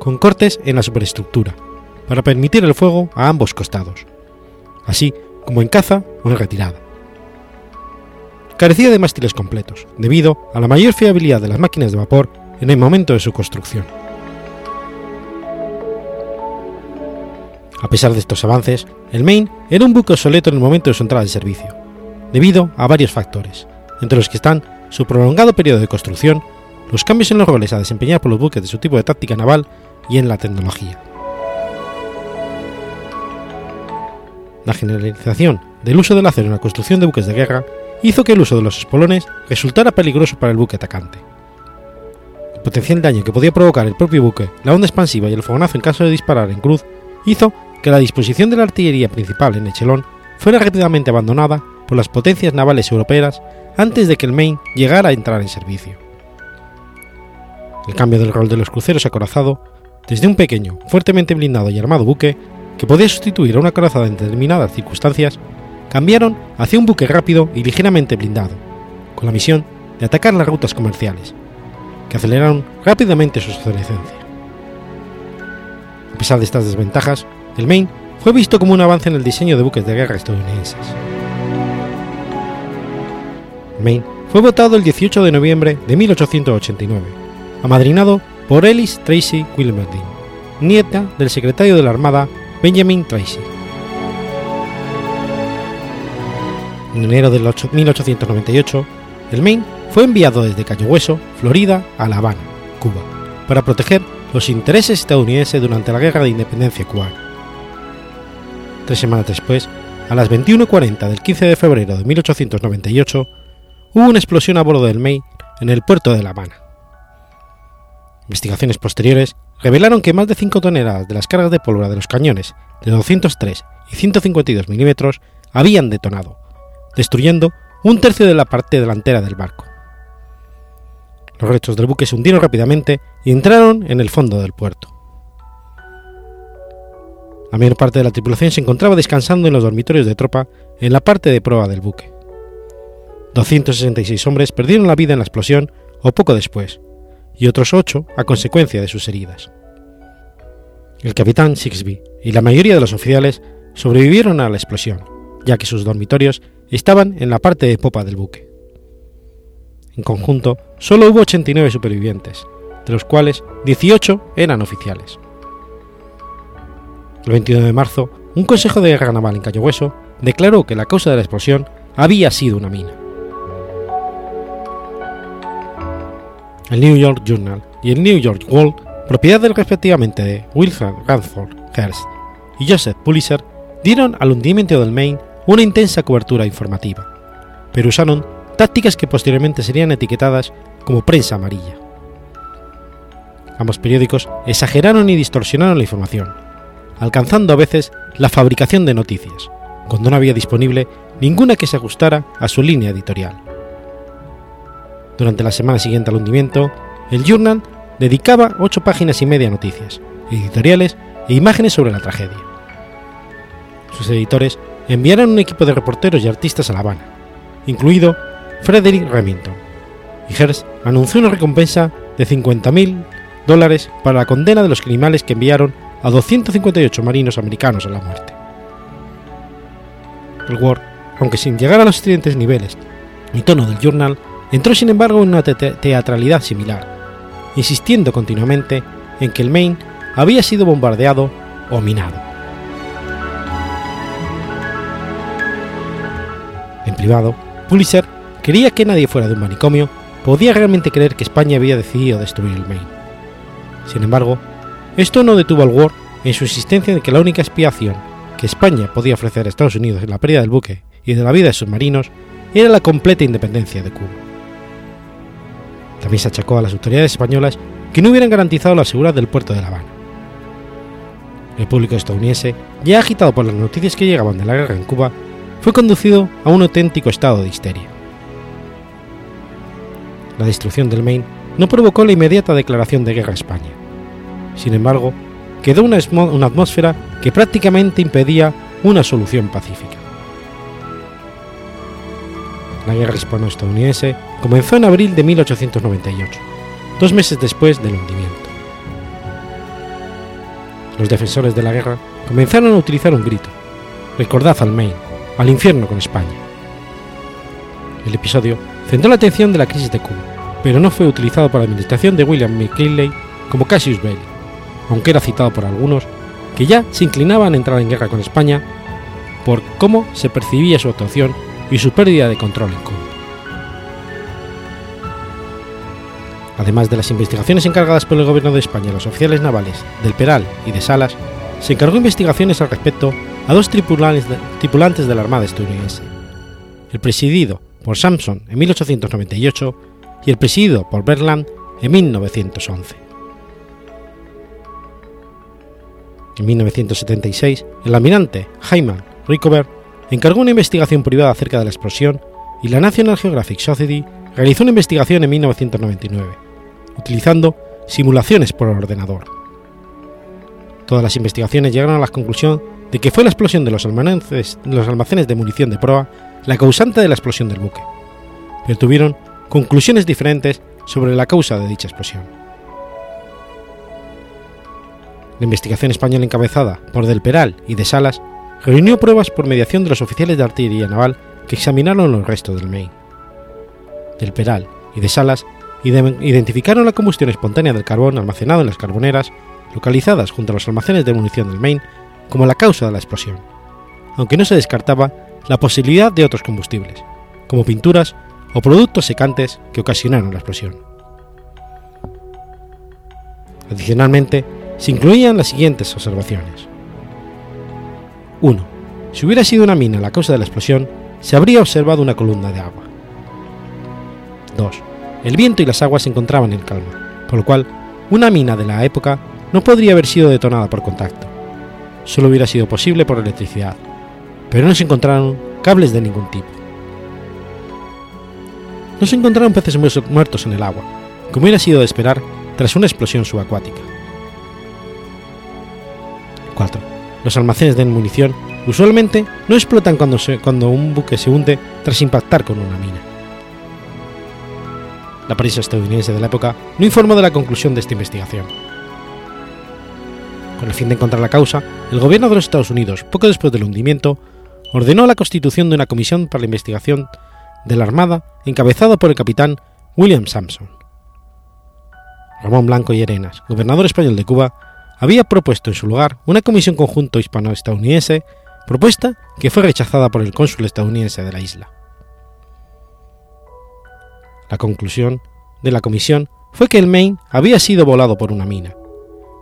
A: con cortes en la superestructura, para permitir el fuego a ambos costados, así como en caza o en retirada carecía de mástiles completos, debido a la mayor fiabilidad de las máquinas de vapor en el momento de su construcción. A pesar de estos avances, el Maine era un buque obsoleto en el momento de su entrada en servicio, debido a varios factores, entre los que están su prolongado periodo de construcción, los cambios en los roles a desempeñar por los buques de su tipo de táctica naval y en la tecnología. La generalización del uso del acero en la construcción de buques de guerra hizo que el uso de los espolones resultara peligroso para el buque atacante. El potencial daño que podía provocar el propio buque, la onda expansiva y el fogonazo en caso de disparar en cruz hizo que la disposición de la artillería principal en Echelon fuera rápidamente abandonada por las potencias navales europeas antes de que el Maine llegara a entrar en servicio. El cambio del rol de los cruceros acorazado, desde un pequeño, fuertemente blindado y armado buque, que podía sustituir a una acorazada en determinadas circunstancias, cambiaron hacia un buque rápido y ligeramente blindado, con la misión de atacar las rutas comerciales, que aceleraron rápidamente su obsolescencia. A pesar de estas desventajas, el Maine fue visto como un avance en el diseño de buques de guerra estadounidenses. Maine fue votado el 18 de noviembre de 1889, amadrinado por Ellis Tracy Wilmerding, nieta del secretario de la Armada Benjamin Tracy. En enero de 1898, el Maine fue enviado desde Cayo Hueso, Florida, a La Habana, Cuba, para proteger los intereses estadounidenses durante la Guerra de Independencia cubana. Tres semanas después, a las 21.40 del 15 de febrero de 1898, hubo una explosión a bordo del Maine en el puerto de La Habana. Investigaciones posteriores revelaron que más de 5 toneladas de las cargas de pólvora de los cañones de 203 y 152 milímetros habían detonado, destruyendo un tercio de la parte delantera del barco. Los restos del buque se hundieron rápidamente y entraron en el fondo del puerto. La mayor parte de la tripulación se encontraba descansando en los dormitorios de tropa en la parte de proa del buque. 266 hombres perdieron la vida en la explosión o poco después, y otros 8 a consecuencia de sus heridas. El capitán Sixby y la mayoría de los oficiales sobrevivieron a la explosión, ya que sus dormitorios estaban en la parte de popa del buque. En conjunto, solo hubo 89 supervivientes, de los cuales 18 eran oficiales. El 21 de marzo, un consejo de guerra naval en Cayo Hueso declaró que la causa de la explosión había sido una mina. El New York Journal y el New York World, propiedad respectivamente de Wilhelm Radford Hearst y Joseph Pulitzer, dieron al hundimiento del Maine una intensa cobertura informativa, pero usaron tácticas que posteriormente serían etiquetadas como prensa amarilla. Ambos periódicos exageraron y distorsionaron la información, alcanzando a veces la fabricación de noticias, cuando no había disponible ninguna que se ajustara a su línea editorial. Durante la semana siguiente al hundimiento, el Journal dedicaba ocho páginas y media a noticias, editoriales e imágenes sobre la tragedia. Sus editores enviaron un equipo de reporteros y artistas a La Habana, incluido Frederick Remington, y Hearst anunció una recompensa de 50.000 dólares para la condena de los criminales que enviaron a 258 marinos americanos a la muerte. El Ward, aunque sin llegar a los estudiantes niveles y tono del Journal, entró sin embargo en una teatralidad similar, insistiendo continuamente en que el Maine había sido bombardeado o minado. Privado, Pulitzer creía que nadie fuera de un manicomio podía realmente creer que España había decidido destruir el Maine. Sin embargo, esto no detuvo al Ward en su insistencia de que la única expiación que España podía ofrecer a Estados Unidos en la pérdida del buque y de la vida de sus marinos era la completa independencia de Cuba. También se achacó a las autoridades españolas que no hubieran garantizado la seguridad del puerto de La Habana. El público estadounidense, ya agitado por las noticias que llegaban de la guerra en Cuba, fue conducido a un auténtico estado de histeria. La destrucción del Maine no provocó la inmediata declaración de guerra a España. Sin embargo, quedó una, una atmósfera que prácticamente impedía una solución pacífica. La guerra hispano-estadounidense comenzó en abril de 1898, dos meses después del hundimiento. Los defensores de la guerra comenzaron a utilizar un grito: Recordad al Maine, al infierno con España. El episodio centró la atención de la crisis de Cuba, pero no fue utilizado por la administración de William McKinley como Cassius Belli, aunque era citado por algunos que ya se inclinaban a entrar en guerra con España por cómo se percibía su actuación y su pérdida de control en Cuba. Además de las investigaciones encargadas por el gobierno de España a los oficiales navales del Peral y de Salas, se encargó investigaciones al respecto a dos tripulantes de, la Armada estadounidense, el presidido por Sampson en 1898 y el presidido por Berland en 1911. En 1976, el almirante Hyman Rickover encargó una investigación privada acerca de la explosión y la National Geographic Society realizó una investigación en 1999, utilizando simulaciones por ordenador. Todas las investigaciones llegaron a la conclusión de que fue la explosión de los almacenes, de munición de proa la causante de la explosión del buque, pero tuvieron conclusiones diferentes sobre la causa de dicha explosión. La investigación española encabezada por Del Peral y de Salas reunió pruebas por mediación de los oficiales de artillería naval que examinaron los restos del Maine. Del Peral y de Salas identificaron la combustión espontánea del carbón almacenado en las carboneras localizadas junto a los almacenes de munición del Maine como la causa de la explosión, aunque no se descartaba la posibilidad de otros combustibles, como pinturas o productos secantes que ocasionaron la explosión. Adicionalmente, se incluían las siguientes observaciones. 1. Si hubiera sido una mina la causa de la explosión, se habría observado una columna de agua. 2. El viento y las aguas se encontraban en calma, por lo cual una mina de la época no podría haber sido detonada por contacto. Solo hubiera sido posible por electricidad, pero no se encontraron cables de ningún tipo. No se encontraron peces muertos en el agua, como hubiera sido de esperar tras una explosión subacuática. 4. Los almacenes de munición usualmente no explotan cuando, cuando un buque se hunde tras impactar con una mina. La prensa estadounidense de la época no informó de la conclusión de esta investigación. Con el fin de encontrar la causa, el gobierno de los Estados Unidos, poco después del hundimiento, ordenó la constitución de una comisión para la investigación de la Armada encabezada por el capitán William Sampson. Ramón Blanco y Arenas, gobernador español de Cuba, había propuesto en su lugar una comisión conjunto hispano-estadounidense, propuesta que fue rechazada por el cónsul estadounidense de la isla. La conclusión de la comisión fue que el Maine había sido volado por una mina,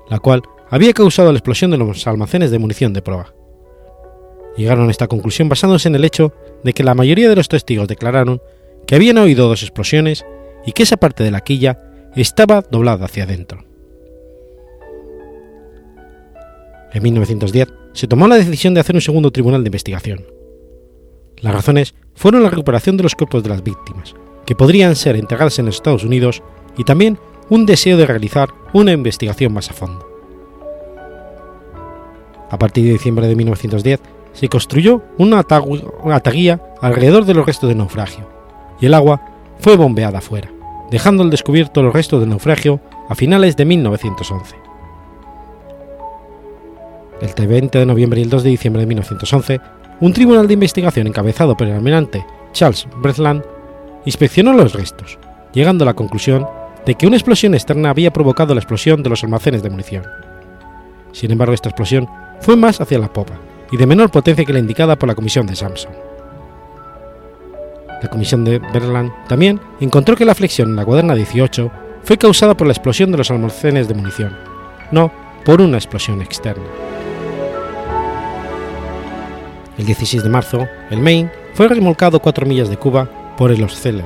A: la cual había causado la explosión de los almacenes de munición de proa. Llegaron a esta conclusión basándose en el hecho de que la mayoría de los testigos declararon que habían oído dos explosiones y que esa parte de la quilla estaba doblada hacia adentro. En 1910 se tomó la decisión de hacer un segundo tribunal de investigación. Las razones fueron la recuperación de los cuerpos de las víctimas, que podrían ser enterradas en Estados Unidos, y también un deseo de realizar una investigación más a fondo. A partir de diciembre de 1910 se construyó una, taguía alrededor de los restos del naufragio, y el agua fue bombeada afuera, dejando al descubierto los restos del naufragio a finales de 1911. El 20 de noviembre y el 2 de diciembre de 1911, un tribunal de investigación encabezado por el almirante Charles Bretland inspeccionó los restos, llegando a la conclusión de que una explosión externa había provocado la explosión de los almacenes de munición. Sin embargo, esta explosión fue más hacia la popa y de menor potencia que la indicada por la comisión de Samson. La comisión de Berland también encontró que la flexión en la cuaderna 18 fue causada por la explosión de los almacenes de munición, no por una explosión externa. El 16 de marzo, el Maine fue remolcado cuatro millas de Cuba por el Oceller,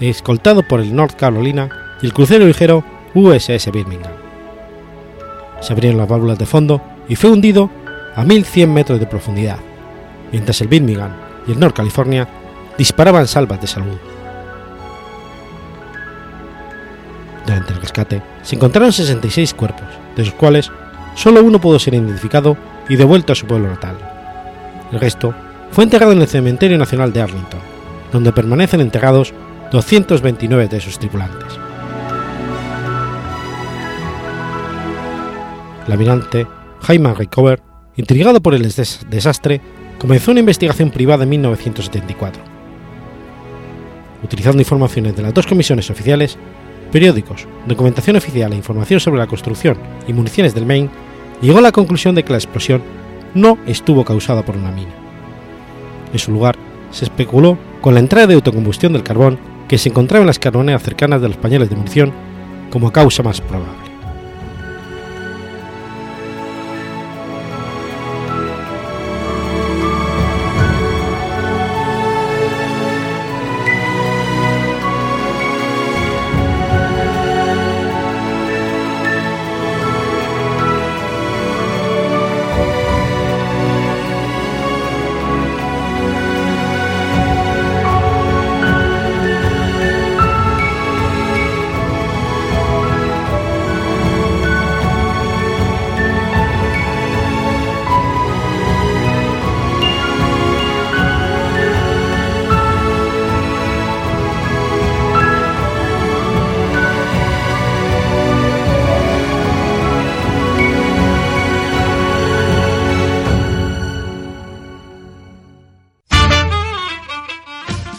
A: escoltado por el North Carolina y el crucero ligero USS Birmingham. Se abrieron las válvulas de fondo y fue hundido a 1100 metros de profundidad, mientras el Birmingham y el North California disparaban salvas de salud. Durante el rescate se encontraron 66 cuerpos, de los cuales solo uno pudo ser identificado y devuelto a su pueblo natal. El resto fue enterrado en el Cementerio Nacional de Arlington, donde permanecen enterrados 229 de sus tripulantes. El almirante Jaime Recover, intrigado por el desastre, comenzó una investigación privada en 1974. Utilizando informaciones de las dos comisiones oficiales, periódicos, documentación oficial e información sobre la construcción y municiones del Maine, llegó a la conclusión de que la explosión no estuvo causada por una mina. En su lugar, se especuló con la entrada de autocombustión del carbón que se encontraba en las carboneras cercanas de los pañales de munición como causa más probable.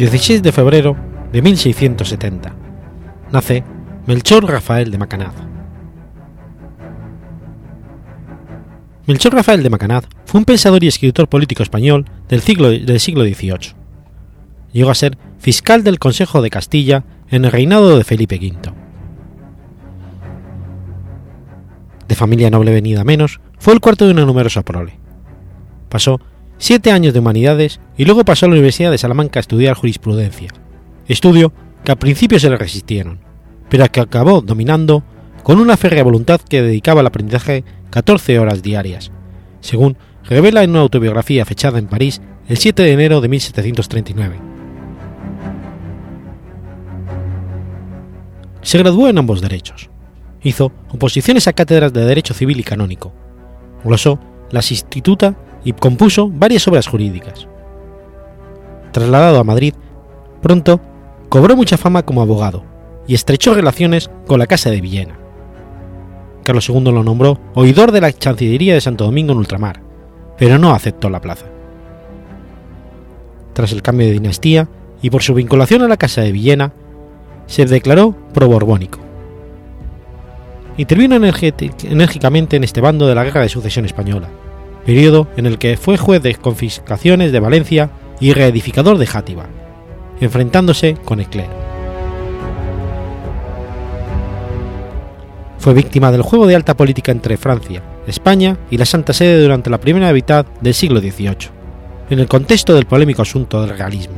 A: 16 de febrero de 1670. Nace Melchor Rafael de Macanaz. Melchor Rafael de Macanaz fue un pensador y escritor político español del siglo, del siglo XVIII. Llegó a ser fiscal del Consejo de Castilla en el reinado de Felipe V. De familia noble venida menos, fue el cuarto de una numerosa prole. Pasó siete años de humanidades y luego pasó a la Universidad de Salamanca a estudiar jurisprudencia, estudio que al principio se le resistieron, pero que acabó dominando con una férrea voluntad que dedicaba al aprendizaje 14 horas diarias, según revela en una autobiografía fechada en París el 7 de enero de 1739. Se graduó en ambos derechos. Hizo oposiciones a cátedras de Derecho Civil y Canónico. Glosó las Instituta y compuso varias obras jurídicas. Trasladado a Madrid, pronto cobró mucha fama como abogado y estrechó relaciones con la Casa de Villena. Carlos II lo nombró oidor de la Chancillería de Santo Domingo en ultramar, pero no aceptó la plaza. Tras el cambio de dinastía y por su vinculación a la Casa de Villena, se declaró pro-borbónico. Intervino enérgicamente en este bando de la Guerra de Sucesión Española, periodo en el que fue juez de confiscaciones de Valencia y reedificador de Játiva, enfrentándose con el clero. Fue víctima del juego de alta política entre Francia, España y la Santa Sede durante la primera mitad del siglo XVIII, en el contexto del polémico asunto del realismo.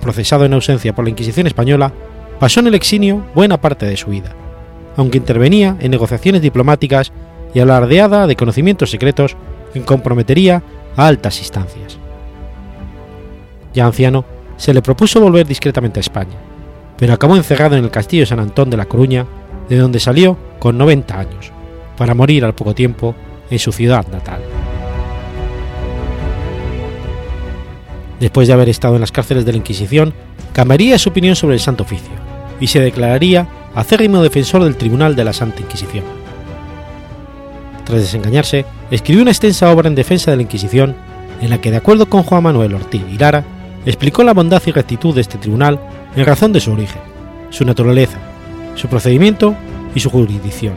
A: Procesado en ausencia por la Inquisición española, pasó en el exilio buena parte de su vida, aunque intervenía en negociaciones diplomáticas y alardeada de conocimientos secretos que comprometería a altas instancias. Ya anciano, se le propuso volver discretamente a España, pero acabó encerrado en el castillo de San Antón de la Coruña, de donde salió con 90 años, para morir al poco tiempo en su ciudad natal. Después de haber estado en las cárceles de la Inquisición, cambiaría su opinión sobre el Santo Oficio y se declararía acérrimo defensor del Tribunal de la Santa Inquisición tras desengañarse, escribió una extensa obra en defensa de la Inquisición, en la que, de acuerdo con Juan Manuel Ortiz y Lara, explicó la bondad y rectitud de este tribunal en razón de su origen, su naturaleza, su procedimiento y su jurisdicción.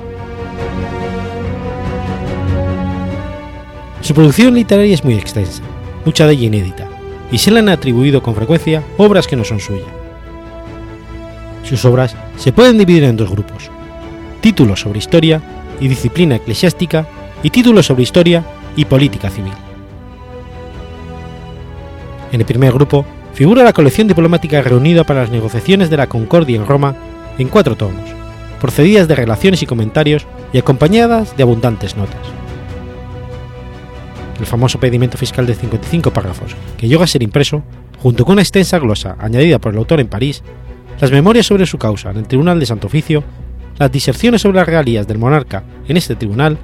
A: Su producción literaria es muy extensa, mucha de ella inédita, y se le han atribuido con frecuencia obras que no son suyas. Sus obras se pueden dividir en dos grupos: títulos sobre historia y disciplina eclesiástica y títulos sobre historia y política civil. En el primer grupo figura la colección diplomática reunida para las negociaciones de la Concordia en Roma en cuatro tomos, procedidas de relaciones y comentarios y acompañadas de abundantes notas. El famoso pedimento fiscal de 55 párrafos, que llegó a ser impreso, junto con una extensa glosa añadida por el autor en París, las memorias sobre su causa en el Tribunal de Santo Oficio las diserciones sobre las regalías del monarca en este tribunal,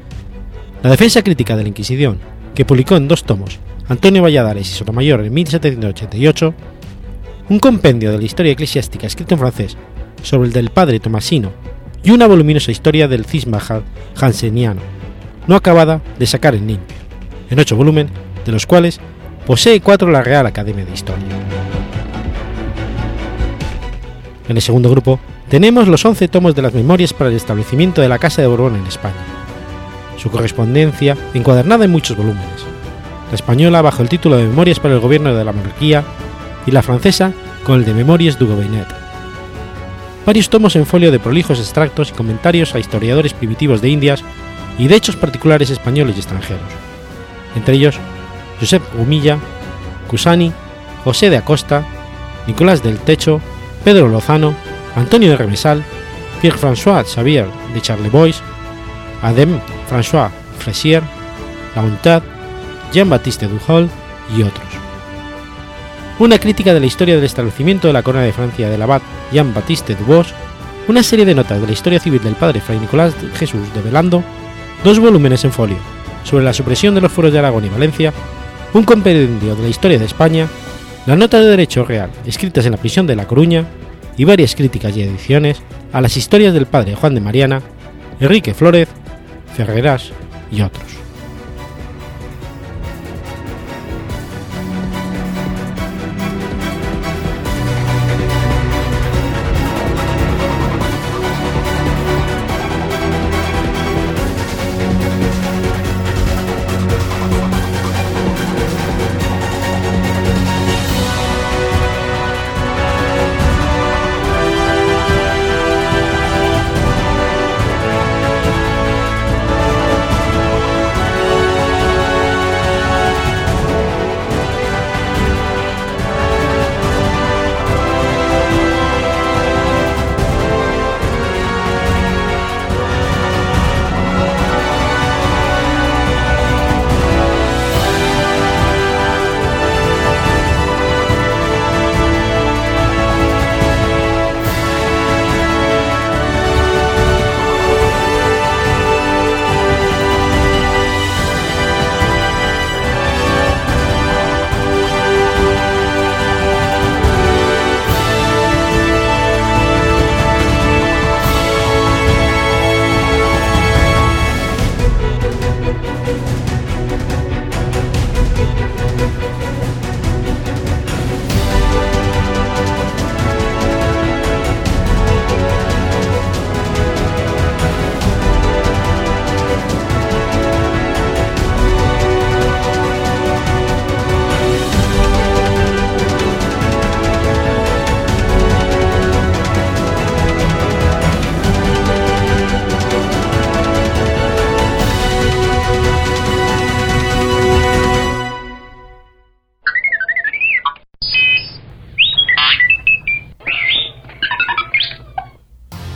A: la defensa crítica de la Inquisición, que publicó en dos tomos Antonio Valladares y Sotomayor en 1788, un compendio de la historia eclesiástica escrito en francés sobre el del padre Tomasino y una voluminosa historia del cisma hanseniano, no acabada de sacar en limpio, en ocho volúmenes, de los cuales posee cuatro la Real Academia de Historia. En el segundo grupo tenemos los 11 tomos de las memorias para el establecimiento de la Casa de Borbón en España. Su correspondencia encuadernada en muchos volúmenes. La española bajo el título de Memorias para el Gobierno de la Monarquía y la francesa con el de Memorias du Gouvernet. Varios tomos en folio de prolijos extractos y comentarios a historiadores primitivos de Indias y de hechos particulares españoles y extranjeros. Entre ellos, Josep Humilla, Cusani, José de Acosta, Nicolás del Techo, Pedro Lozano, Antonio de Remesal, Pierre-François Xavier de Charlevoix, Adem François Fressier, La Jean-Baptiste Duhol y otros. Una crítica de la historia del establecimiento de la corona de Francia del abad Jean-Baptiste Dubos, una serie de notas de la historia civil del padre Fray Nicolás Jesús de Velando dos volúmenes en folio sobre la supresión de los fueros de Aragón y Valencia, un compendio de la historia de España, la nota de derecho real escritas en la prisión de La Coruña y varias críticas y ediciones a las historias del padre Juan de Mariana, Enrique Flórez, Ferreras y otros.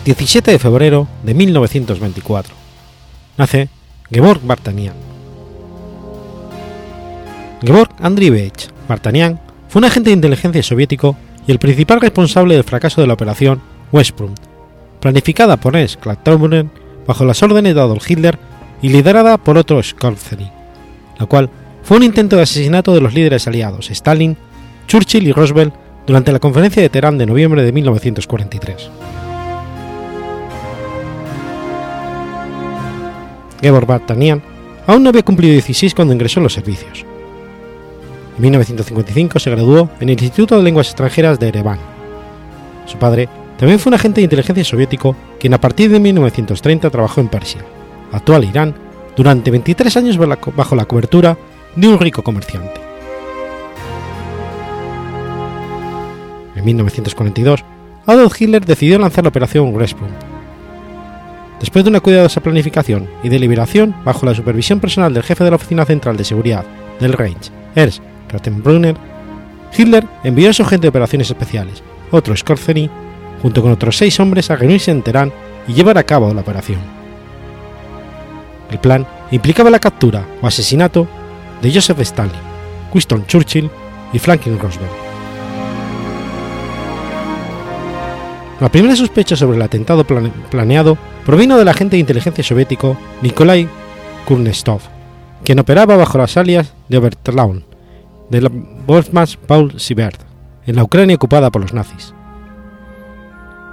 A: 17 de febrero de 1924. Nace Georg Bartanian. Georg Andrievich Bartanian fue un agente de inteligencia soviético y el principal responsable del fracaso de la operación Westfront, planificada por Ernst Klattaunen bajo las órdenes de Adolf Hitler y liderada por otro Skolzeny, la cual fue un intento de asesinato de los líderes aliados Stalin, Churchill y Roosevelt durante la conferencia de Teherán de noviembre de 1943. Gebor Bartanian aún no había cumplido 16 cuando ingresó en los servicios. En 1955 se graduó en el Instituto de Lenguas Extranjeras de Ereván. Su padre también fue un agente de inteligencia soviético quien a partir de 1930 trabajó en Persia, actual Irán, durante 23 años bajo la cobertura de un rico comerciante. En 1942, Adolf Hitler decidió lanzar la operación Grespum, Después de una cuidadosa planificación y deliberación bajo la supervisión personal del jefe de la Oficina Central de Seguridad del Reich, Ernst Rattenbrunner, Hitler envió a su agente de operaciones especiales, otro Skorzeny, junto con otros seis hombres a reunirse en Teherán y llevar a cabo la operación. El plan implicaba la captura o asesinato de Joseph Stalin, Winston Churchill y Franklin Roosevelt. La primera sospecha sobre el atentado planeado provino del agente de inteligencia soviético Nikolai Kurnestov, quien operaba bajo las alias de Obertlaun de la Wolfmas Paul Sibert en la Ucrania ocupada por los nazis.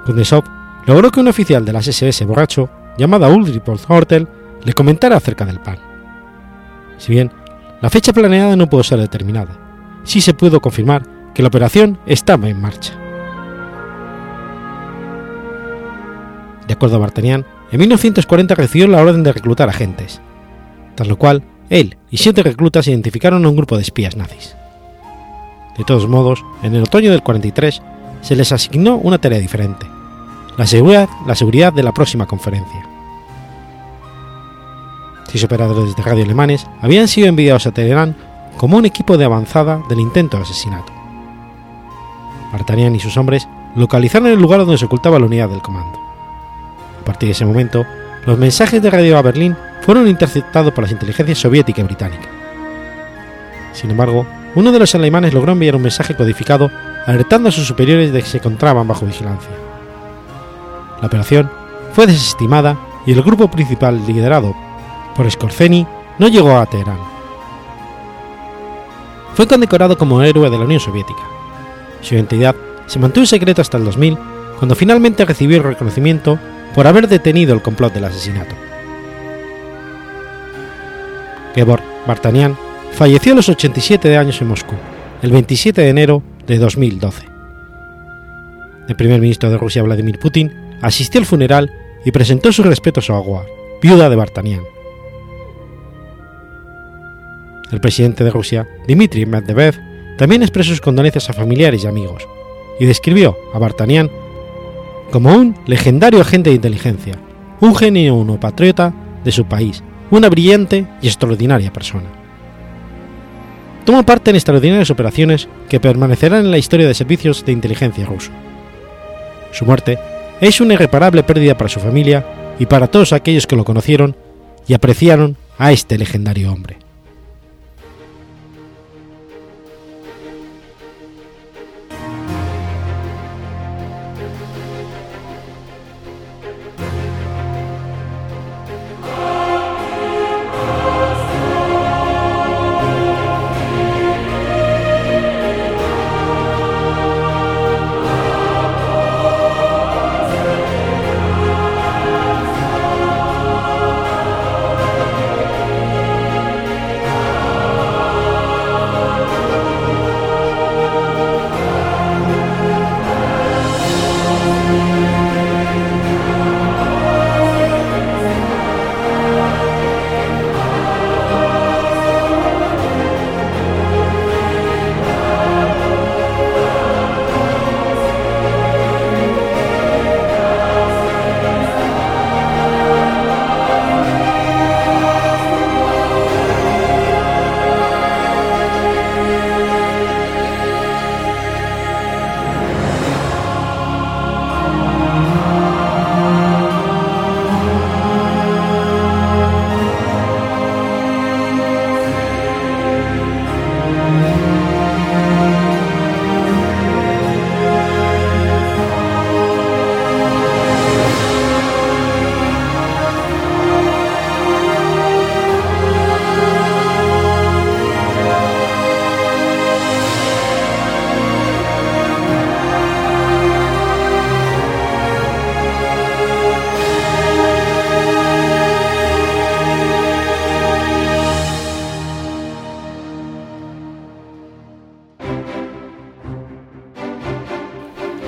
A: Kurnestov logró que un oficial de las SS borracho, llamado Ulrich Hortel, le comentara acerca del plan. Si bien la fecha planeada no pudo ser determinada, sí se pudo confirmar que la operación estaba en marcha. De acuerdo a Bartanian, en 1940 recibió la orden de reclutar agentes, tras lo cual él y siete reclutas identificaron a un grupo de espías nazis. De todos modos, en el otoño del 43 se les asignó una tarea diferente, la seguridad, la seguridad de la próxima conferencia. Seis operadores de radio alemanes habían sido enviados a Teherán como un equipo de avanzada del intento de asesinato. Bartanian y sus hombres localizaron el lugar donde se ocultaba la unidad del comando. A partir de ese momento, los mensajes de radio a Berlín fueron interceptados por las inteligencias soviética y británica. Sin embargo, uno de los alemanes logró enviar un mensaje codificado alertando a sus superiores de que se encontraban bajo vigilancia. La operación fue desestimada y el grupo principal liderado por Scorzeni no llegó a Teherán. Fue condecorado como héroe de la Unión Soviética. Su identidad se mantuvo en secreto hasta el 2000, cuando finalmente recibió el reconocimiento por haber detenido el complot del asesinato. Gebor Bartanian falleció a los 87 años en Moscú, el 27 de enero de 2012. El primer ministro de Rusia, Vladimir Putin, asistió al funeral y presentó sus respetos a Agua, viuda de Bartanian. El presidente de Rusia, Dmitry Medvedev, también expresó sus condolencias a familiares y amigos, y describió a Bartanian como un legendario agente de inteligencia, un genio uno patriota de su país, una brillante y extraordinaria persona. Tomó parte en extraordinarias operaciones que permanecerán en la historia de servicios de inteligencia ruso. Su muerte es una irreparable pérdida para su familia y para todos aquellos que lo conocieron y apreciaron a este legendario hombre.